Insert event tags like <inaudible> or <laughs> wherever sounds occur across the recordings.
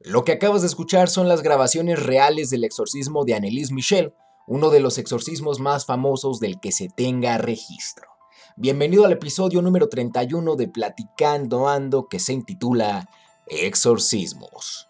Lo que acabas de escuchar son las grabaciones reales del exorcismo de Annelies Michel, uno de los exorcismos más famosos del que se tenga registro. Bienvenido al episodio número 31 de Platicando Ando que se intitula Exorcismos.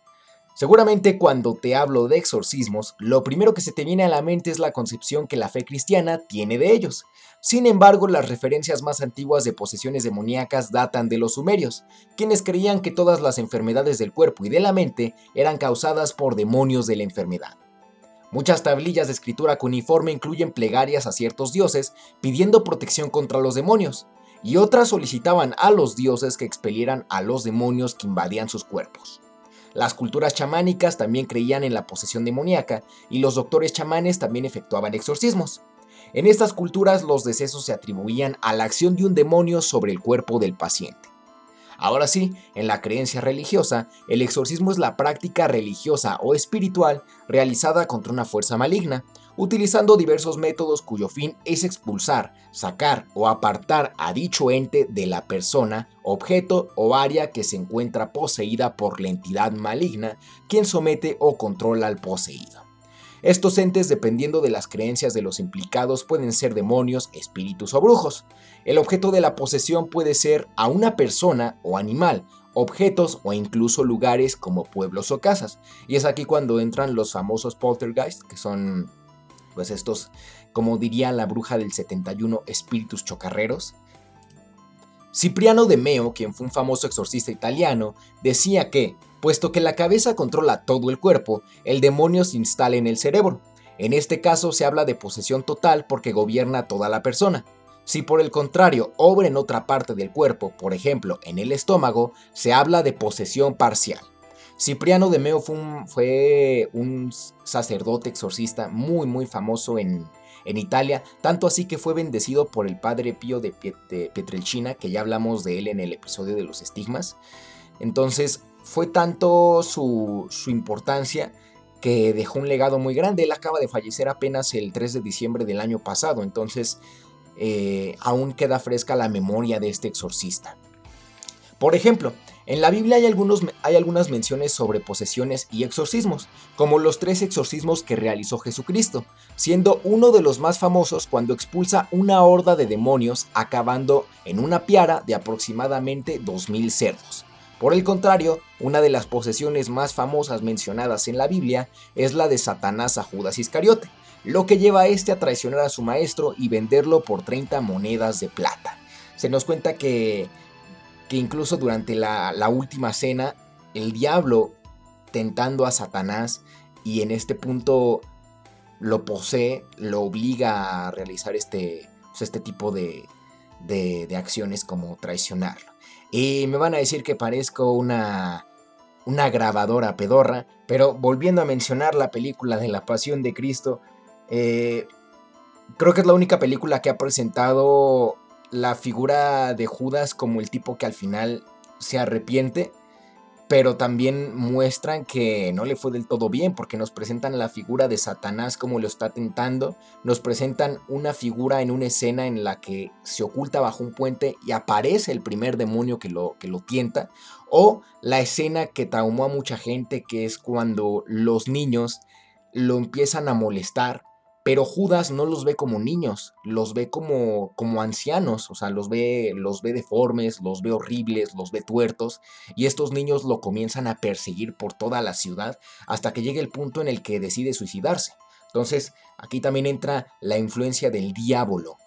Seguramente cuando te hablo de exorcismos, lo primero que se te viene a la mente es la concepción que la fe cristiana tiene de ellos. Sin embargo, las referencias más antiguas de posesiones demoníacas datan de los sumerios, quienes creían que todas las enfermedades del cuerpo y de la mente eran causadas por demonios de la enfermedad. Muchas tablillas de escritura cuneiforme incluyen plegarias a ciertos dioses pidiendo protección contra los demonios, y otras solicitaban a los dioses que expelieran a los demonios que invadían sus cuerpos. Las culturas chamánicas también creían en la posesión demoníaca y los doctores chamanes también efectuaban exorcismos. En estas culturas los decesos se atribuían a la acción de un demonio sobre el cuerpo del paciente. Ahora sí, en la creencia religiosa, el exorcismo es la práctica religiosa o espiritual realizada contra una fuerza maligna, utilizando diversos métodos cuyo fin es expulsar, sacar o apartar a dicho ente de la persona, objeto o área que se encuentra poseída por la entidad maligna, quien somete o controla al poseído. Estos entes, dependiendo de las creencias de los implicados, pueden ser demonios, espíritus o brujos. El objeto de la posesión puede ser a una persona o animal, objetos o incluso lugares como pueblos o casas. Y es aquí cuando entran los famosos poltergeist, que son pues estos, como diría la bruja del 71, espíritus chocarreros. Cipriano de Meo, quien fue un famoso exorcista italiano, decía que, puesto que la cabeza controla todo el cuerpo, el demonio se instala en el cerebro. En este caso se habla de posesión total porque gobierna toda la persona. Si por el contrario obra en otra parte del cuerpo, por ejemplo en el estómago, se habla de posesión parcial. Cipriano de Meo fue un, sacerdote exorcista muy muy famoso en, Italia, tanto así que fue bendecido por el padre Pío de, Pietrelcina, que ya hablamos de él en el episodio de los estigmas. Entonces fue tanto su, importancia que dejó un legado muy grande. Él acaba de fallecer apenas el 3 de diciembre del año pasado, entonces eh, aún queda fresca la memoria de este exorcista. Por ejemplo, en la Biblia hay, algunos, hay algunas menciones sobre posesiones y exorcismos, como los tres exorcismos que realizó Jesucristo, siendo uno de los más famosos cuando expulsa una horda de demonios acabando en una piara de aproximadamente 2.000 cerdos. Por el contrario, una de las posesiones más famosas mencionadas en la Biblia es la de Satanás a Judas Iscariote, lo que lleva a este a traicionar a su maestro y venderlo por 30 monedas de plata. Se nos cuenta que que incluso durante la, última cena, el diablo tentando a Satanás y en este punto lo posee, lo obliga a realizar este, pues, este tipo de, de, acciones como traicionarlo. Y me van a decir que parezco una, una grabadora pedorra, pero volviendo a mencionar la película de la Pasión de Cristo, eh, creo que es la única película que ha presentado la figura de Judas como el tipo que al final se arrepiente, pero también muestran que no le fue del todo bien porque nos presentan la figura de Satanás como lo está tentando, nos presentan una figura en una escena en la que se oculta bajo un puente y aparece el primer demonio que lo, que lo tienta, o la escena que traumó a mucha gente que es cuando los niños lo empiezan a molestar pero Judas no los ve como niños, los ve como, como ancianos, o sea, los ve, los ve deformes, los ve horribles, los ve tuertos, y estos niños lo comienzan a perseguir por toda la ciudad hasta que llega el punto en el que decide suicidarse. Entonces, aquí también entra la influencia del diablo.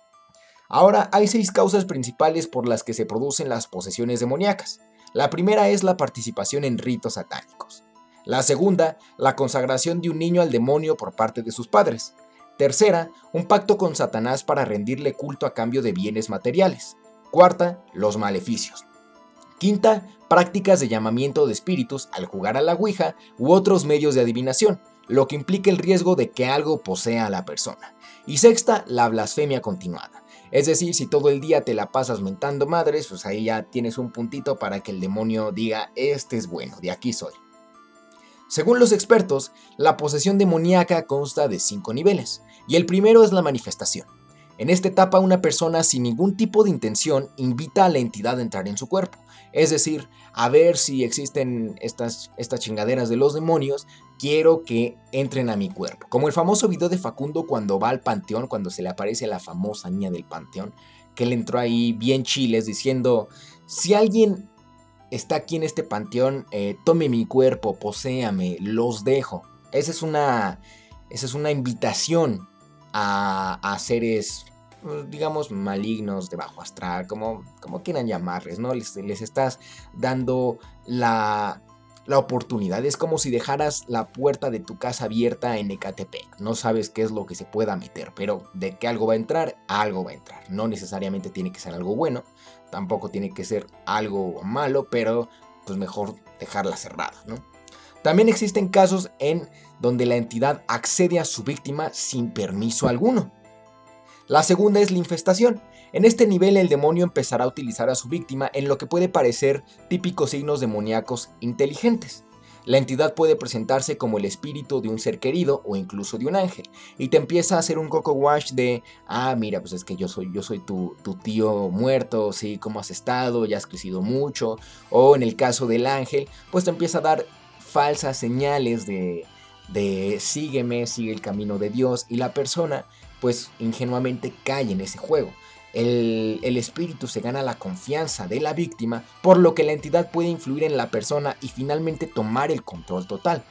Ahora, hay seis causas principales por las que se producen las posesiones demoníacas. La primera es la participación en ritos satánicos. La segunda, la consagración de un niño al demonio por parte de sus padres. Tercera, un pacto con Satanás para rendirle culto a cambio de bienes materiales. Cuarta, los maleficios. Quinta, prácticas de llamamiento de espíritus al jugar a la Ouija u otros medios de adivinación, lo que implica el riesgo de que algo posea a la persona. Y sexta, la blasfemia continuada. Es decir, si todo el día te la pasas mentando madres, pues ahí ya tienes un puntito para que el demonio diga, este es bueno, de aquí soy. Según los expertos, la posesión demoníaca consta de cinco niveles, y el primero es la manifestación. En esta etapa una persona sin ningún tipo de intención invita a la entidad a entrar en su cuerpo, es decir, a ver si existen estas, chingaderas de los demonios, quiero que entren a mi cuerpo. Como el famoso video de Facundo cuando va al panteón, cuando se le aparece a la famosa niña del panteón, que él entró ahí bien chiles diciendo, si alguien está aquí en este panteón, eh, tome mi cuerpo, poséame, los dejo. Esa es una, esa es una invitación a, seres, pues, digamos, malignos, de bajo astral, como, como quieran llamarles, ¿no? Les, les estás dando la, la oportunidad. Es como si dejaras la puerta de tu casa abierta en Ecatepec. No sabes qué es lo que se pueda meter, pero de que algo va a entrar, algo va a entrar. No necesariamente tiene que ser algo bueno, tampoco tiene que ser algo malo, pero pues mejor dejarla cerrada, ¿no? También existen casos en donde la entidad accede a su víctima sin permiso alguno. La segunda es la infestación. En este nivel el demonio empezará a utilizar a su víctima en lo que puede parecer típicos signos demoníacos inteligentes. La entidad puede presentarse como el espíritu de un ser querido o incluso de un ángel y te empieza a hacer un coco wash de, ah, mira, pues es que yo soy, yo soy tu, tío muerto, sí, cómo has estado, ya has crecido mucho, o en el caso del ángel, pues te empieza a dar falsas señales de, de sígueme, sigue el camino de Dios y la persona pues ingenuamente cae en ese juego. El, espíritu se gana la confianza de la víctima, por lo que la entidad puede influir en la persona y finalmente tomar el control total.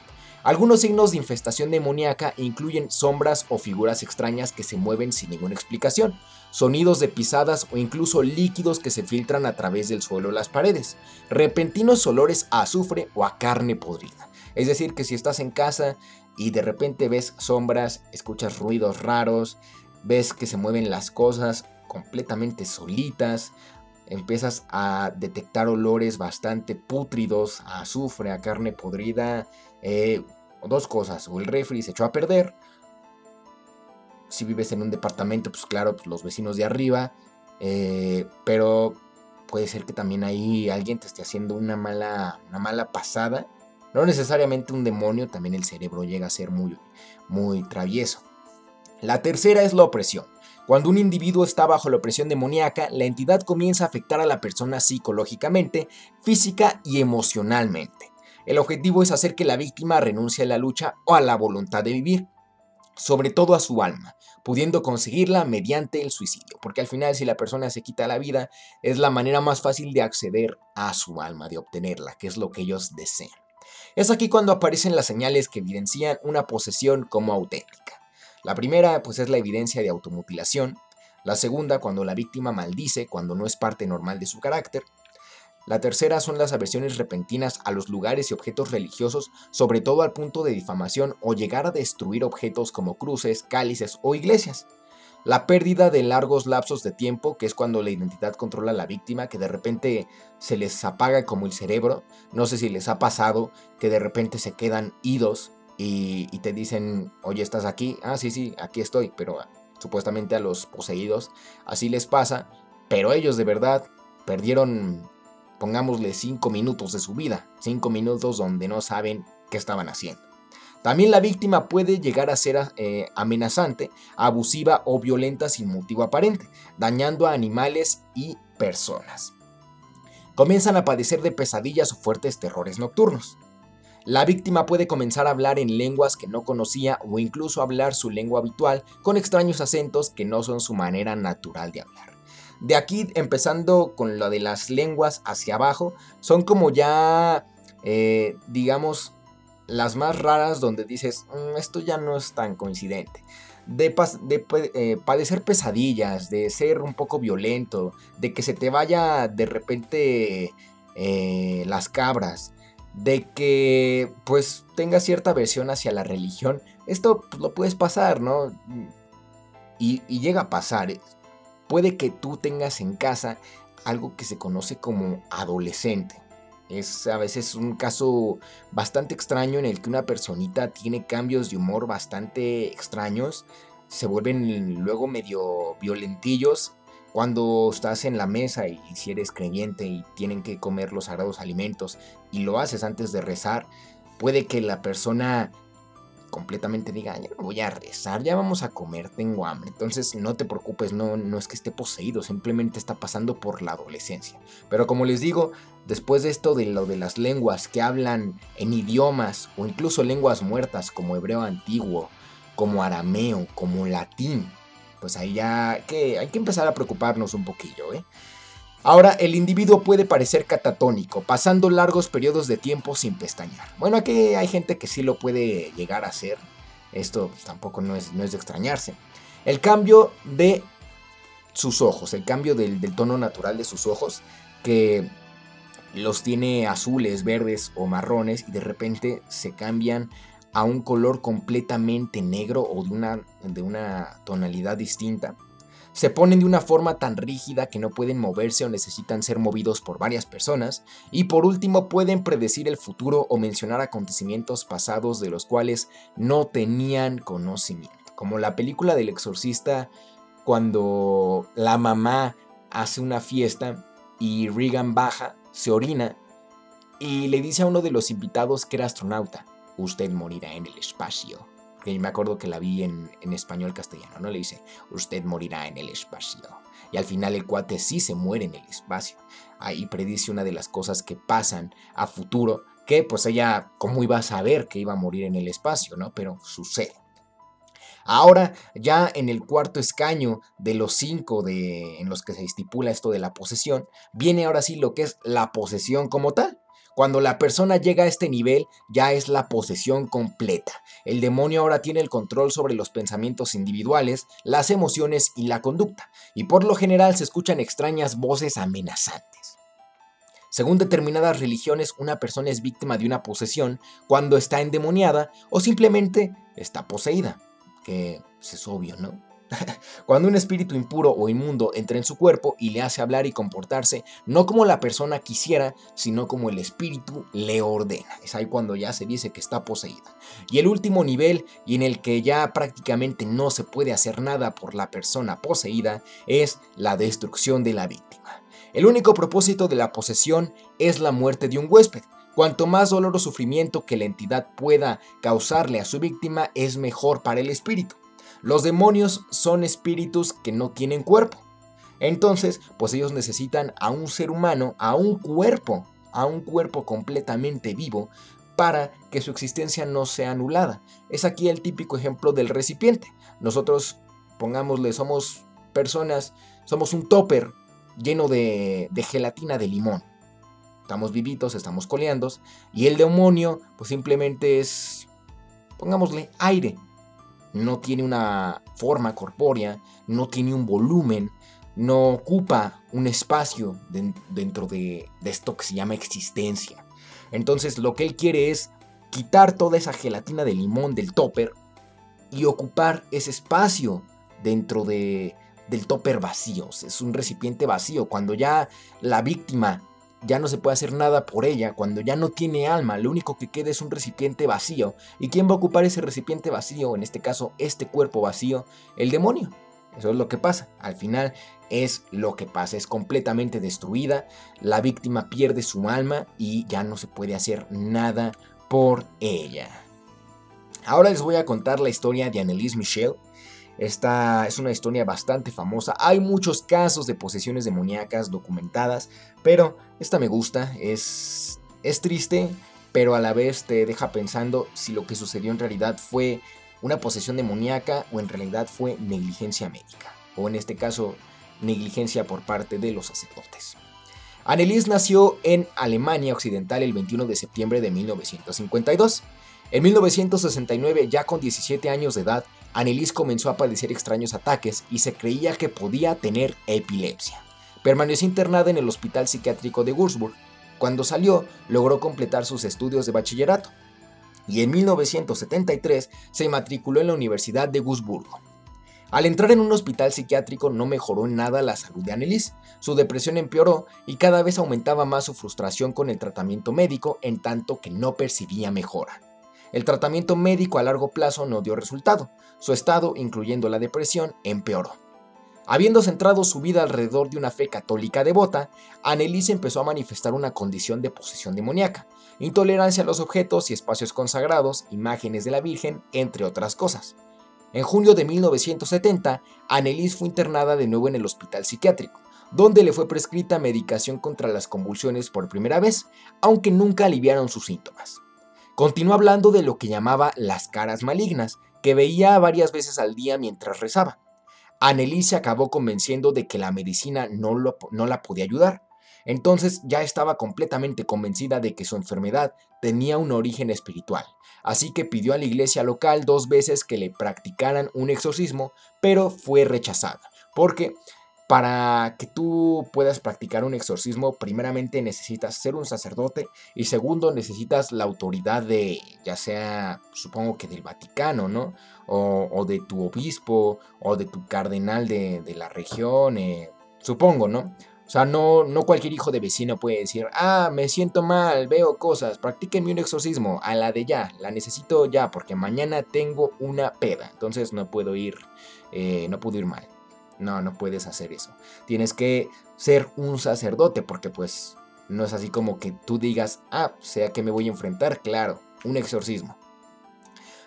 Algunos signos de infestación demoníaca incluyen sombras o figuras extrañas que se mueven sin ninguna explicación, sonidos de pisadas o incluso líquidos que se filtran a través del suelo o las paredes, repentinos olores a azufre o a carne podrida. Es decir, que si estás en casa y de repente ves sombras, escuchas ruidos raros, ves que se mueven las cosas completamente solitas, empiezas a detectar olores bastante pútridos, a azufre, a carne podrida, eh, dos cosas, o el refri se echó a perder, si vives en un departamento, pues claro, pues los vecinos de arriba, eh, pero puede ser que también ahí alguien te esté haciendo una mala, una mala pasada, no necesariamente un demonio, también el cerebro llega a ser muy, muy travieso. La tercera es la opresión. Cuando un individuo está bajo la opresión demoníaca, la entidad comienza a afectar a la persona psicológicamente, física y emocionalmente. El objetivo es hacer que la víctima renuncie a la lucha o a la voluntad de vivir, sobre todo a su alma, pudiendo conseguirla mediante el suicidio, porque al final si la persona se quita la vida es la manera más fácil de acceder a su alma, de obtenerla, que es lo que ellos desean. Es aquí cuando aparecen las señales que evidencian una posesión como auténtica. La primera pues es la evidencia de automutilación, la segunda cuando la víctima maldice cuando no es parte normal de su carácter, la tercera son las aversiones repentinas a los lugares y objetos religiosos, sobre todo al punto de difamación o llegar a destruir objetos como cruces, cálices o iglesias. La pérdida de largos lapsos de tiempo, que es cuando la identidad controla a la víctima, que de repente se les apaga como el cerebro. No sé si les ha pasado que de repente se quedan idos y, te dicen, oye, ¿estás aquí? Ah, sí, sí, aquí estoy, pero ah, supuestamente a los poseídos así les pasa, pero ellos de verdad perdieron, pongámosle, 5 minutos de su vida, 5 minutos donde no saben qué estaban haciendo. También la víctima puede llegar a ser eh, amenazante, abusiva o violenta sin motivo aparente, dañando a animales y personas. Comienzan a padecer de pesadillas o fuertes terrores nocturnos. La víctima puede comenzar a hablar en lenguas que no conocía o incluso hablar su lengua habitual con extraños acentos que no son su manera natural de hablar. De aquí, empezando con lo de las lenguas hacia abajo, son como ya, eh, digamos, las más raras donde dices, mm, esto ya no es tan coincidente. De, eh, padecer pesadillas, de ser un poco violento, de que se te vaya de repente eh, las cabras, de que pues tenga cierta aversión hacia la religión, esto pues, lo puedes pasar, ¿no? Y, y, llega a pasar. Puede que tú tengas en casa algo que se conoce como adolescente. Es a veces un caso bastante extraño en el que una personita tiene cambios de humor bastante extraños, se vuelven luego medio violentillos cuando estás en la mesa y, si eres creyente y tienen que comer los sagrados alimentos y lo haces antes de rezar, puede que la persona completamente diga, ya no voy a rezar, ya vamos a comer, tengo hambre. Entonces no te preocupes, no, no es que esté poseído, simplemente está pasando por la adolescencia. Pero como les digo, después de esto de lo de las lenguas que hablan en idiomas o incluso lenguas muertas como hebreo antiguo, como arameo, como latín, pues ahí ya que hay que empezar a preocuparnos un poquillo, ¿eh? Ahora, el individuo puede parecer catatónico, pasando largos periodos de tiempo sin pestañear. Bueno, aquí hay gente que sí lo puede llegar a hacer. Esto pues, tampoco no es, no es de extrañarse. El cambio de sus ojos, el cambio del, del tono natural de sus ojos, que los tiene azules, verdes o marrones y de repente se cambian a un color completamente negro o de una, de una tonalidad distinta. Se ponen de una forma tan rígida que no pueden moverse o necesitan ser movidos por varias personas, y por último pueden predecir el futuro o mencionar acontecimientos pasados de los cuales no tenían conocimiento, como la película del exorcista cuando la mamá hace una fiesta y Regan baja, se orina y le dice a uno de los invitados que era astronauta, usted morirá en el espacio que me acuerdo que la vi en, español castellano, ¿no? Le dice, usted morirá en el espacio. Y al final el cuate sí se muere en el espacio. Ahí predice una de las cosas que pasan a futuro, que pues ella, ¿cómo iba a saber que iba a morir en el espacio, ¿no? Pero sucede. Ahora, ya en el cuarto escaño de los cinco de, en los que se estipula esto de la posesión, viene ahora sí lo que es la posesión como tal. Cuando la persona llega a este nivel, ya es la posesión completa. El demonio ahora tiene el control sobre los pensamientos individuales, las emociones y la conducta, y por lo general se escuchan extrañas voces amenazantes. Según determinadas religiones, una persona es víctima de una posesión cuando está endemoniada o simplemente está poseída, que es obvio, ¿no? <laughs> Cuando un espíritu impuro o inmundo entra en su cuerpo y le hace hablar y comportarse no como la persona quisiera, sino como el espíritu le ordena. Es ahí cuando ya se dice que está poseída. Y el último nivel, y en el que ya prácticamente no se puede hacer nada por la persona poseída, es la destrucción de la víctima. El único propósito de la posesión es la muerte de un huésped. Cuanto más dolor o sufrimiento que la entidad pueda causarle a su víctima es mejor para el espíritu. Los demonios son espíritus que no tienen cuerpo. Entonces, pues ellos necesitan a un ser humano, a un cuerpo, a un cuerpo completamente vivo para que su existencia no sea anulada. Es aquí el típico ejemplo del recipiente. Nosotros, pongámosle, somos personas, somos un topper lleno de, de gelatina de limón. Estamos vivitos, estamos coleando, y el demonio, pues simplemente es, pongámosle, aire no tiene una forma corpórea, no tiene un volumen, no ocupa un espacio dentro de, esto que se llama existencia. Entonces lo que él quiere es quitar toda esa gelatina de limón del topper y ocupar ese espacio dentro de, del topper vacío. Es un recipiente vacío. Cuando ya la víctima ya no se puede hacer nada por ella, cuando ya no tiene alma, lo único que queda es un recipiente vacío. ¿Y quién va a ocupar ese recipiente vacío? En este caso, este cuerpo vacío, el demonio. Eso es lo que pasa. Al final es lo que pasa. Es completamente destruida. La víctima pierde su alma y ya no se puede hacer nada por ella. Ahora les voy a contar la historia de Annelise Michel. Esta es una historia bastante famosa. Hay muchos casos de posesiones demoníacas documentadas, pero esta me gusta. Es, es triste, pero a la vez te deja pensando si lo que sucedió en realidad fue una posesión demoníaca o en realidad fue negligencia médica. O en este caso, negligencia por parte de los sacerdotes. Annelies nació en Alemania Occidental el 21 de septiembre de 1952. En 1969, ya con 17 años de edad, Annelies comenzó a padecer extraños ataques y se creía que podía tener epilepsia. Permaneció internada en el Hospital Psiquiátrico de Würzburg. Cuando salió, logró completar sus estudios de bachillerato y en 1973 se matriculó en la Universidad de Würzburgo. Al entrar en un hospital psiquiátrico no mejoró en nada la salud de Annelies, su depresión empeoró y cada vez aumentaba más su frustración con el tratamiento médico en tanto que no percibía mejora. El tratamiento médico a largo plazo no dio resultado. Su estado, incluyendo la depresión, empeoró. Habiendo centrado su vida alrededor de una fe católica devota, Anneliese empezó a manifestar una condición de posesión demoníaca, intolerancia a los objetos y espacios consagrados, imágenes de la Virgen, entre otras cosas. En junio de 1970, Anneliese fue internada de nuevo en el hospital psiquiátrico, donde le fue prescrita medicación contra las convulsiones por primera vez, aunque nunca aliviaron sus síntomas. Continuó hablando de lo que llamaba las caras malignas, que veía varias veces al día mientras rezaba. Anneliese se acabó convenciendo de que la medicina no, no la podía ayudar, entonces ya estaba completamente convencida de que su enfermedad tenía un origen espiritual, así que pidió a la iglesia local dos veces que le practicaran un exorcismo, pero fue rechazada, porque para que tú puedas practicar un exorcismo, primeramente necesitas ser un sacerdote y segundo necesitas la autoridad de, ya sea, supongo que del Vaticano, ¿no? O, de tu obispo o de tu cardenal de, la región, eh, supongo, ¿no? O sea, no, no cualquier hijo de vecino puede decir, ah, me siento mal, veo cosas, practíquenme un exorcismo, a la de ya, la necesito ya, porque mañana tengo una peda, entonces no puedo ir, eh, no puedo ir mal. No, no puedes hacer eso. Tienes que ser un sacerdote, porque pues no es así como que tú digas, ah, sea que me voy a enfrentar, claro, un exorcismo.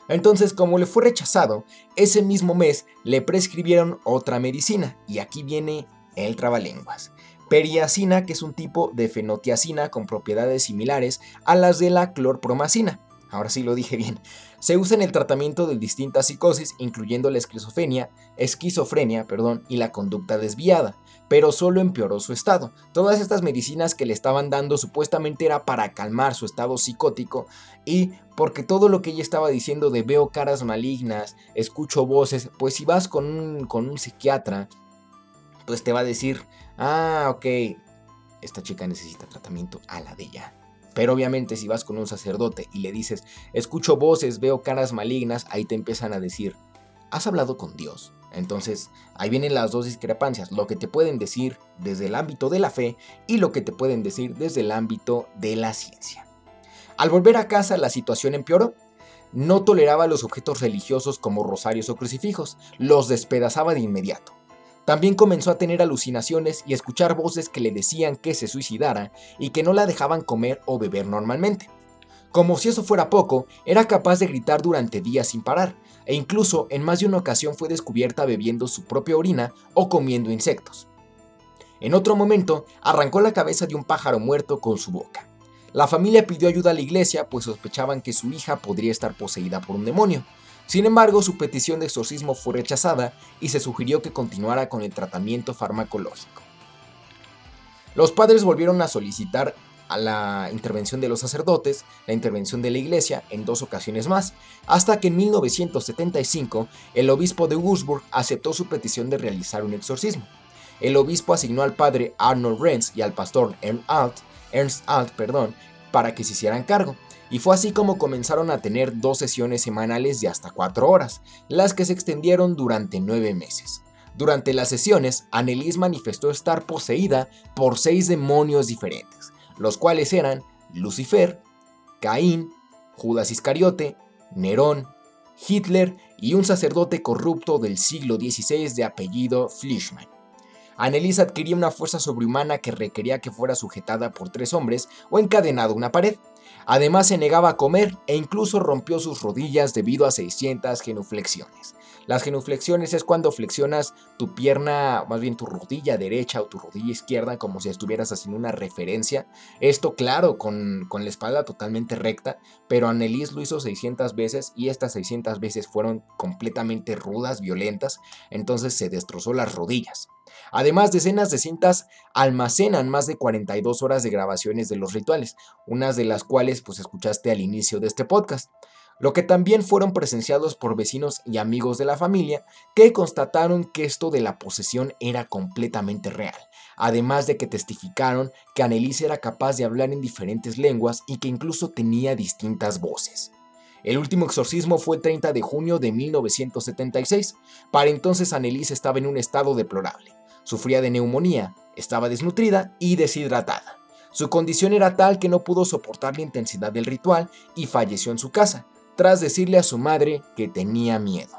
Entonces, como le fue rechazado, ese mismo mes le prescribieron otra medicina, y aquí viene el trabalenguas. Periacina, que es un tipo de fenotiacina con propiedades similares a las de la clorpromacina. Ahora sí lo dije bien. Se usa en el tratamiento de distintas psicosis, incluyendo la esquizofrenia, esquizofrenia perdón, y la conducta desviada, pero solo empeoró su estado. Todas estas medicinas que le estaban dando supuestamente era para calmar su estado psicótico y porque todo lo que ella estaba diciendo de veo caras malignas, escucho voces, pues si vas con un, con un psiquiatra, pues te va a decir, ah, ok, esta chica necesita tratamiento a la de ella. Pero obviamente si vas con un sacerdote y le dices, escucho voces, veo caras malignas, ahí te empiezan a decir, has hablado con Dios. Entonces, ahí vienen las dos discrepancias, lo que te pueden decir desde el ámbito de la fe y lo que te pueden decir desde el ámbito de la ciencia. Al volver a casa, la situación empeoró. No toleraba los objetos religiosos como rosarios o crucifijos, los despedazaba de inmediato. También comenzó a tener alucinaciones y escuchar voces que le decían que se suicidara y que no la dejaban comer o beber normalmente. Como si eso fuera poco, era capaz de gritar durante días sin parar, e incluso en más de una ocasión fue descubierta bebiendo su propia orina o comiendo insectos. En otro momento, arrancó la cabeza de un pájaro muerto con su boca. La familia pidió ayuda a la iglesia pues sospechaban que su hija podría estar poseída por un demonio, sin embargo, su petición de exorcismo fue rechazada y se sugirió que continuara con el tratamiento farmacológico. Los padres volvieron a solicitar a la intervención de los sacerdotes, la intervención de la iglesia en dos ocasiones más, hasta que en 1975 el obispo de Wurzburg aceptó su petición de realizar un exorcismo. El obispo asignó al padre Arnold Renz y al pastor Ernst Alt, Ernst Alt perdón, para que se hicieran cargo, y fue así como comenzaron a tener dos sesiones semanales de hasta cuatro horas, las que se extendieron durante nueve meses. Durante las sesiones, Annelies manifestó estar poseída por seis demonios diferentes, los cuales eran Lucifer, Caín, Judas Iscariote, Nerón, Hitler y un sacerdote corrupto del siglo XVI de apellido Fleischmann. Annelies adquiría una fuerza sobrehumana que requería que fuera sujetada por tres hombres o encadenada a una pared. Además se negaba a comer e incluso rompió sus rodillas debido a 600 genuflexiones. Las genuflexiones es cuando flexionas tu pierna, más bien tu rodilla derecha o tu rodilla izquierda, como si estuvieras haciendo una referencia. Esto, claro, con, con la espalda totalmente recta, pero Annelies lo hizo 600 veces y estas 600 veces fueron completamente rudas, violentas, entonces se destrozó las rodillas. Además, decenas de cintas almacenan más de 42 horas de grabaciones de los rituales, unas de las cuales pues escuchaste al inicio de este podcast lo que también fueron presenciados por vecinos y amigos de la familia que constataron que esto de la posesión era completamente real, además de que testificaron que Anneliese era capaz de hablar en diferentes lenguas y que incluso tenía distintas voces. El último exorcismo fue el 30 de junio de 1976. Para entonces Anneliese estaba en un estado deplorable. Sufría de neumonía, estaba desnutrida y deshidratada. Su condición era tal que no pudo soportar la intensidad del ritual y falleció en su casa, tras decirle a su madre que tenía miedo.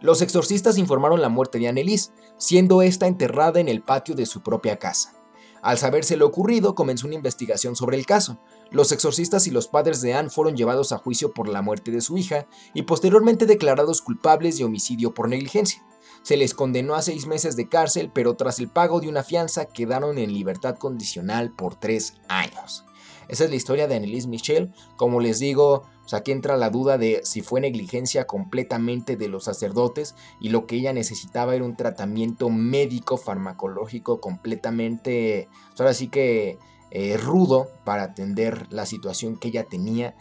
Los exorcistas informaron la muerte de Annelies, siendo esta enterrada en el patio de su propia casa. Al saberse lo ocurrido, comenzó una investigación sobre el caso. Los exorcistas y los padres de Anne fueron llevados a juicio por la muerte de su hija y posteriormente declarados culpables de homicidio por negligencia. Se les condenó a seis meses de cárcel, pero tras el pago de una fianza quedaron en libertad condicional por tres años. Esa es la historia de Annelise Michel. Como les digo, aquí entra la duda de si fue negligencia completamente de los sacerdotes y lo que ella necesitaba era un tratamiento médico farmacológico completamente, ahora sí que eh, rudo para atender la situación que ella tenía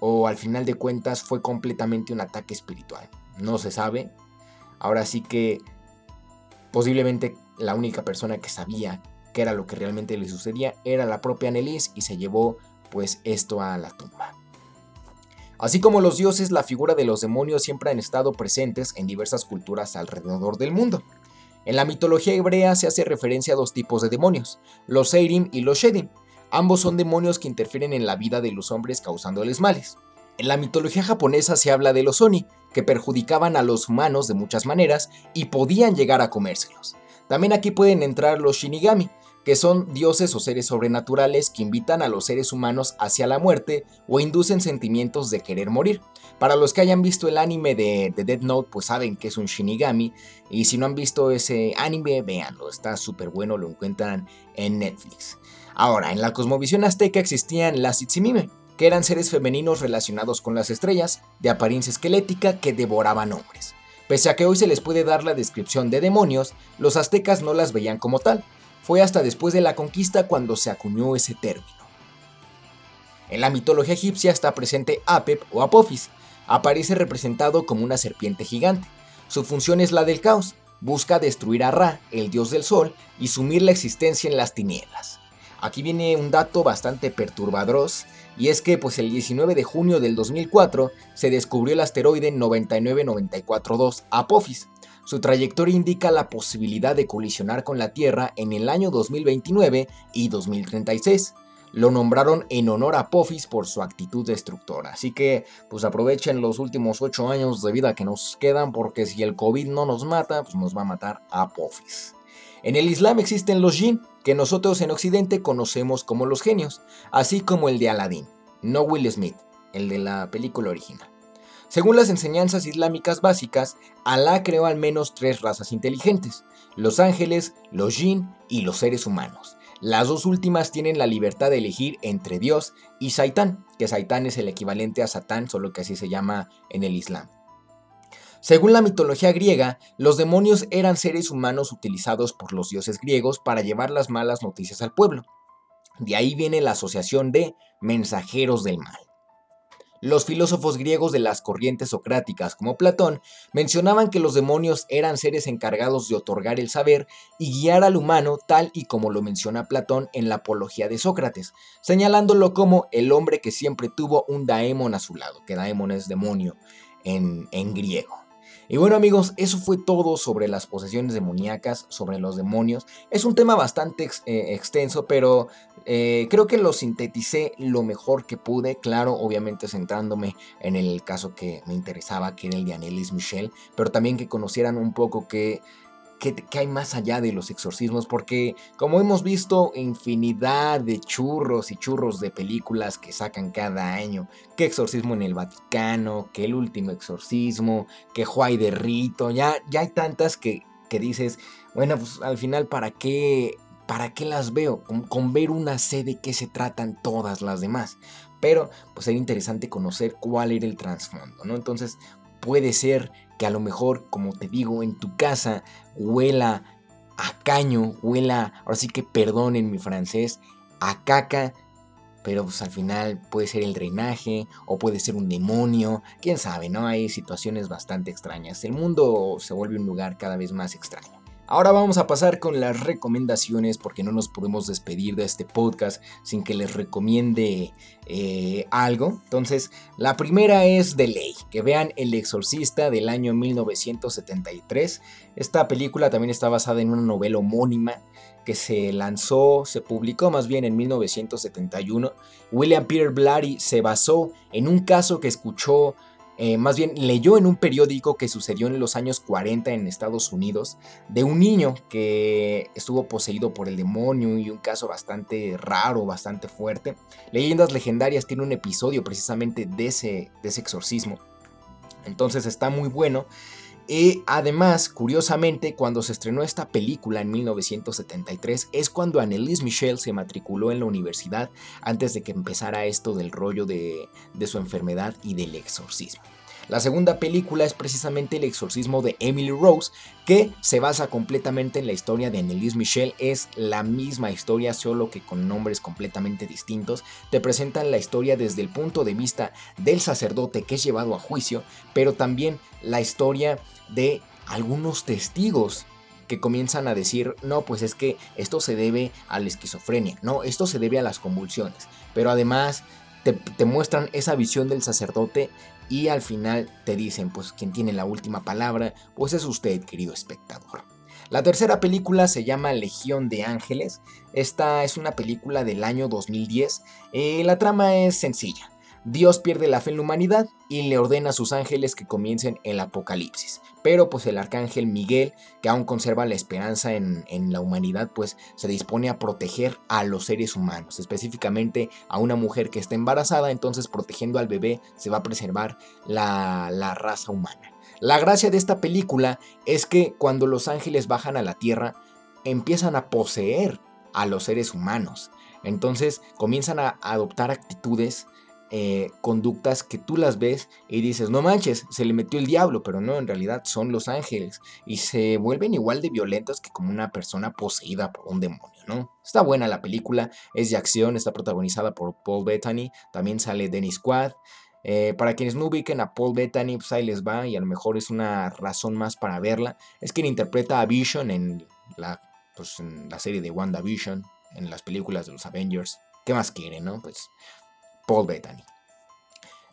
o al final de cuentas fue completamente un ataque espiritual. No se sabe. Ahora sí que posiblemente la única persona que sabía que era lo que realmente le sucedía, era la propia Annelies y se llevó pues esto a la tumba. Así como los dioses, la figura de los demonios siempre han estado presentes en diversas culturas alrededor del mundo. En la mitología hebrea se hace referencia a dos tipos de demonios, los Seirim y los Shedim. Ambos son demonios que interfieren en la vida de los hombres causándoles males. En la mitología japonesa se habla de los Oni, que perjudicaban a los humanos de muchas maneras y podían llegar a comérselos. También aquí pueden entrar los Shinigami, que son dioses o seres sobrenaturales que invitan a los seres humanos hacia la muerte o inducen sentimientos de querer morir. Para los que hayan visto el anime de, de Dead Note, pues saben que es un Shinigami. Y si no han visto ese anime, véanlo, está súper bueno, lo encuentran en Netflix. Ahora, en la cosmovisión azteca existían las Itzimime, que eran seres femeninos relacionados con las estrellas, de apariencia esquelética que devoraban hombres. Pese a que hoy se les puede dar la descripción de demonios, los aztecas no las veían como tal, fue hasta después de la conquista cuando se acuñó ese término. En la mitología egipcia está presente Apep o Apophis. Aparece representado como una serpiente gigante. Su función es la del caos. Busca destruir a Ra, el dios del sol, y sumir la existencia en las tinieblas. Aquí viene un dato bastante perturbador, y es que pues el 19 de junio del 2004 se descubrió el asteroide 99942 Apophis, su trayectoria indica la posibilidad de colisionar con la Tierra en el año 2029 y 2036. Lo nombraron en honor a Apophis por su actitud destructora. Así que pues aprovechen los últimos 8 años de vida que nos quedan porque si el COVID no nos mata, pues nos va a matar Apophis. En el Islam existen los jinn, que nosotros en Occidente conocemos como los genios, así como el de Aladdin, no Will Smith, el de la película original. Según las enseñanzas islámicas básicas, Alá creó al menos tres razas inteligentes, los ángeles, los jinn y los seres humanos. Las dos últimas tienen la libertad de elegir entre Dios y Saitán, que Saitán es el equivalente a Satán, solo que así se llama en el Islam. Según la mitología griega, los demonios eran seres humanos utilizados por los dioses griegos para llevar las malas noticias al pueblo. De ahí viene la asociación de mensajeros del mal. Los filósofos griegos de las corrientes socráticas como Platón mencionaban que los demonios eran seres encargados de otorgar el saber y guiar al humano tal y como lo menciona Platón en la Apología de Sócrates, señalándolo como el hombre que siempre tuvo un daemon a su lado, que daemon es demonio en, en griego. Y bueno amigos, eso fue todo sobre las posesiones demoníacas, sobre los demonios. Es un tema bastante eh, extenso, pero eh, creo que lo sinteticé lo mejor que pude, claro, obviamente centrándome en el caso que me interesaba, que era el de Annelies Michel, pero también que conocieran un poco que ¿Qué, hay más allá de los exorcismos? Porque como hemos visto infinidad de churros y churros de películas que sacan cada año, que exorcismo en el Vaticano, que el último exorcismo, que Juay de Rito, ya, ya hay tantas que, que dices, bueno, pues al final, ¿para qué, para qué las veo? Con, ver una sé de qué se tratan todas las demás. Pero pues sería interesante conocer cuál era el trasfondo, ¿no? Entonces puede ser que a lo mejor, como te digo, en tu casa huela a caño, huela, ahora sí que perdonen mi francés, a caca, pero pues al final puede ser el drenaje o puede ser un demonio, quién sabe, ¿no? Hay situaciones bastante extrañas. El mundo se vuelve un lugar cada vez más extraño. Ahora vamos a pasar con las recomendaciones porque no nos podemos despedir de este podcast sin que les recomiende eh, algo. Entonces, la primera es de ley, que vean El Exorcista del año 1973. Esta película también está basada en una novela homónima que se lanzó, se publicó más bien en 1971. William Peter Blatty se basó en un caso que escuchó eh, más bien leyó en un periódico que sucedió en los años 40 en Estados Unidos de un niño que estuvo poseído por el demonio y un caso bastante raro, bastante fuerte. Leyendas Legendarias tiene un episodio precisamente de ese, de ese exorcismo. Entonces está muy bueno. Y además, curiosamente, cuando se estrenó esta película en 1973 es cuando Annelise Michel se matriculó en la universidad antes de que empezara esto del rollo de, de su enfermedad y del exorcismo. La segunda película es precisamente El exorcismo de Emily Rose, que se basa completamente en la historia de Annelise Michel. Es la misma historia, solo que con nombres completamente distintos. Te presentan la historia desde el punto de vista del sacerdote que es llevado a juicio, pero también la historia de algunos testigos que comienzan a decir, no, pues es que esto se debe a la esquizofrenia, no, esto se debe a las convulsiones, pero además te, muestran esa visión del sacerdote y al final te dicen, pues quien tiene la última palabra, pues es usted, querido espectador. La tercera película se llama Legión de Ángeles. Esta es una película del año 2010. Eh, la trama es sencilla. Dios pierde la fe en la humanidad y le ordena a sus ángeles que comiencen el apocalipsis. Pero pues el arcángel Miguel, que aún conserva la esperanza en, la humanidad, pues se dispone a proteger a los seres humanos, específicamente a una mujer que está embarazada, entonces protegiendo al bebé se va a preservar la, la raza humana. La gracia de esta película es que cuando los ángeles bajan a la tierra, empiezan a poseer a los seres humanos. Entonces comienzan a adoptar actitudes eh, conductas que tú las ves y dices, no manches, se le metió el diablo, pero no, en realidad son los ángeles y se vuelven igual de violentos que como una persona poseída por un demonio, ¿no? Está buena la película, es de acción, está protagonizada por Paul Bettany, también sale Dennis Quaid. Eh, para quienes no ubiquen a Paul Bettany, pues ahí les va y a lo mejor es una razón más para verla. Es quien interpreta a Vision en la, pues, en la serie de WandaVision, en las películas de los Avengers. ¿Qué más quiere, no? Pues Paul Bettany.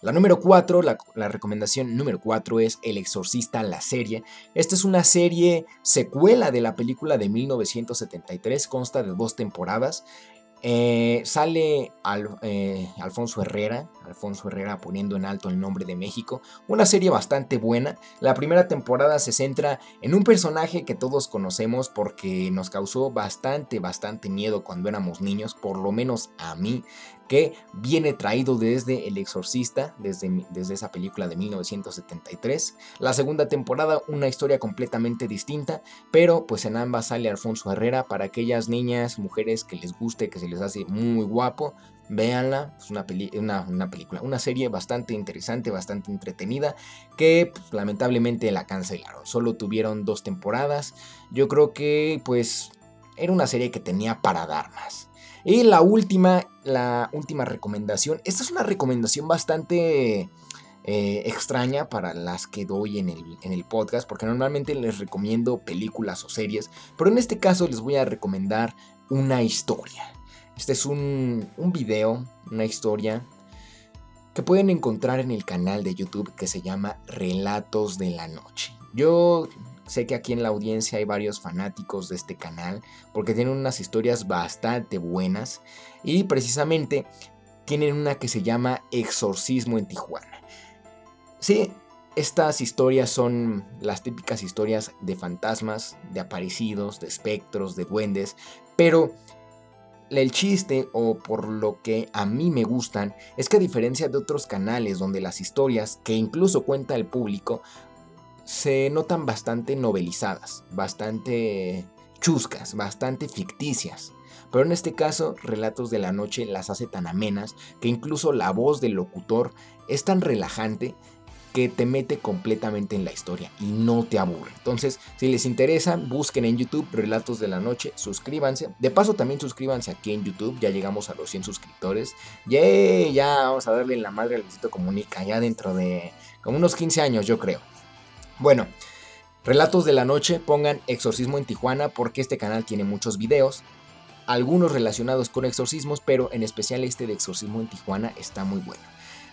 La número 4, la, recomendación número 4 es El Exorcista, la serie. Esta es una serie secuela de la película de 1973, consta de dos temporadas. Eh, sale eh, Alfonso Herrera, Alfonso Herrera poniendo en alto el nombre de México, una serie bastante buena. La primera temporada se centra en un personaje que todos conocemos porque nos causó bastante, bastante miedo cuando éramos niños, por lo menos a mí que viene traído desde El Exorcista, desde, desde esa película de 1973. La segunda temporada, una historia completamente distinta, pero pues en ambas sale Alfonso Herrera para aquellas niñas, mujeres que les guste, que se les hace muy guapo. Véanla, es una, una, película, una serie bastante interesante, bastante entretenida, que pues, lamentablemente la cancelaron. Solo tuvieron dos temporadas. Yo creo que pues era una serie que tenía para dar más. Y la última, la última recomendación. Esta es una recomendación bastante eh, extraña para las que doy en el, en el podcast, porque normalmente les recomiendo películas o series, pero en este caso les voy a recomendar una historia. Este es un, un video, una historia que pueden encontrar en el canal de YouTube que se llama Relatos de la Noche. Yo Sé que aquí en la audiencia hay varios fanáticos de este canal porque tienen unas historias bastante buenas y precisamente tienen una que se llama Exorcismo en Tijuana. Sí, estas historias son las típicas historias de fantasmas, de aparecidos, de espectros, de duendes, pero el chiste, o por lo que a mí me gustan, es que a diferencia de otros canales donde las historias que incluso cuenta el público se notan bastante novelizadas, bastante chuscas, bastante ficticias. Pero en este caso, Relatos de la Noche las hace tan amenas que incluso la voz del locutor es tan relajante que te mete completamente en la historia y no te aburre. Entonces, si les interesa, busquen en YouTube Relatos de la Noche, suscríbanse. De paso, también suscríbanse aquí en YouTube, ya llegamos a los 100 suscriptores. ¡Yay! Ya vamos a darle la madre al Luisito Comunica, ya dentro de como unos 15 años, yo creo. Bueno, relatos de la noche, pongan exorcismo en Tijuana porque este canal tiene muchos videos, algunos relacionados con exorcismos, pero en especial este de exorcismo en Tijuana está muy bueno.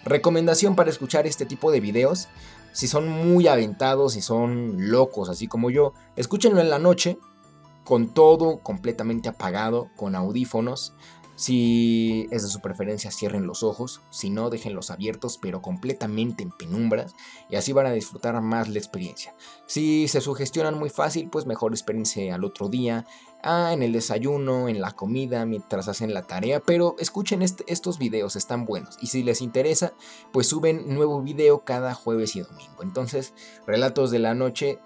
Recomendación para escuchar este tipo de videos, si son muy aventados, si son locos, así como yo, escúchenlo en la noche, con todo completamente apagado, con audífonos, Si es de su preferencia, cierren los ojos, si no, déjenlos abiertos, pero completamente en penumbras, y así van a disfrutar más la experiencia. Si se sugestionan muy fácil, pues mejor espérense al otro día, ah, en el desayuno, en la comida, mientras hacen la tarea, pero escuchen estos videos, están buenos, y si les interesa, pues suben nuevo video cada jueves y domingo. Entonces, relatos de la noche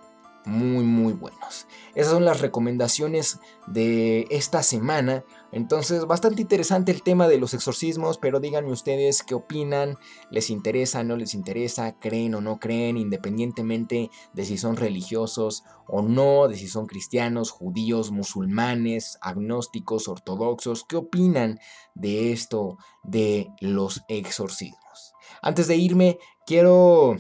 muy muy buenos. Esas son las recomendaciones de esta semana. Entonces, bastante interesante el tema de los exorcismos, pero díganme ustedes qué opinan, les interesa, no les interesa, creen o no creen, independientemente de si son religiosos o no, de si son cristianos, judíos, musulmanes, agnósticos, ortodoxos, qué opinan de esto de los exorcismos. Antes de irme, quiero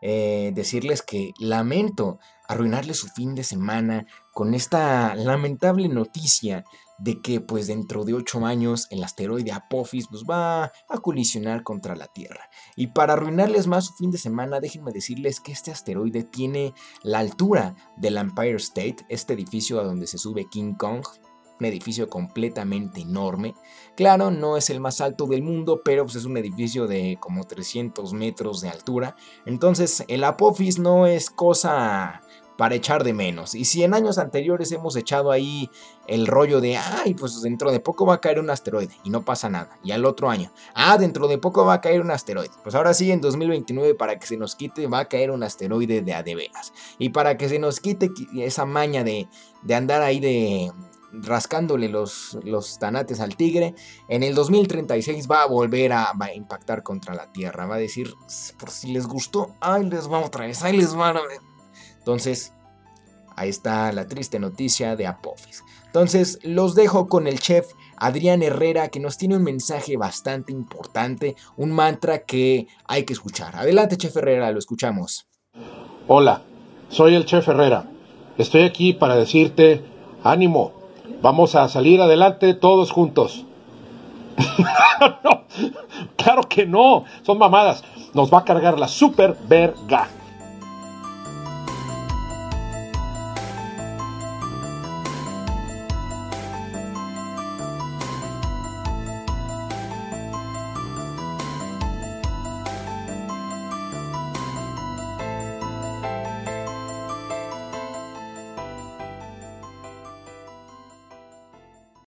eh, decirles que lamento arruinarle su fin de semana con esta lamentable noticia de que pues dentro de 8 años el asteroide Apophis pues, va a colisionar contra la Tierra. Y para arruinarles más su fin de semana, déjenme decirles que este asteroide tiene la altura del Empire State, este edificio a donde se sube King Kong, un edificio completamente enorme. Claro, no es el más alto del mundo, pero pues, es un edificio de como 300 metros de altura. Entonces el Apophis no es cosa para echar de menos. Y si en años anteriores hemos echado ahí el rollo de, ay, pues dentro de poco va a caer un asteroide y no pasa nada. Y al otro año, ah, dentro de poco va a caer un asteroide. Pues ahora sí, en 2029, para que se nos quite, va a caer un asteroide de adeveras. Y para que se nos quite esa maña de, de andar ahí de rascándole los, los tanates al tigre, en el 2036 va a volver a, impactar contra la Tierra. Va a decir, por si les gustó, ay, les va otra vez, ahí les va. Entonces, ahí está la triste noticia de Apophis. Entonces, los dejo con el chef Adrián Herrera que nos tiene un mensaje bastante importante, un mantra que hay que escuchar. Adelante, chef Herrera, lo escuchamos. Hola, soy el chef Herrera. Estoy aquí para decirte, ánimo, vamos a salir adelante todos juntos. <laughs> claro que no, son mamadas. Nos va a cargar la super verga.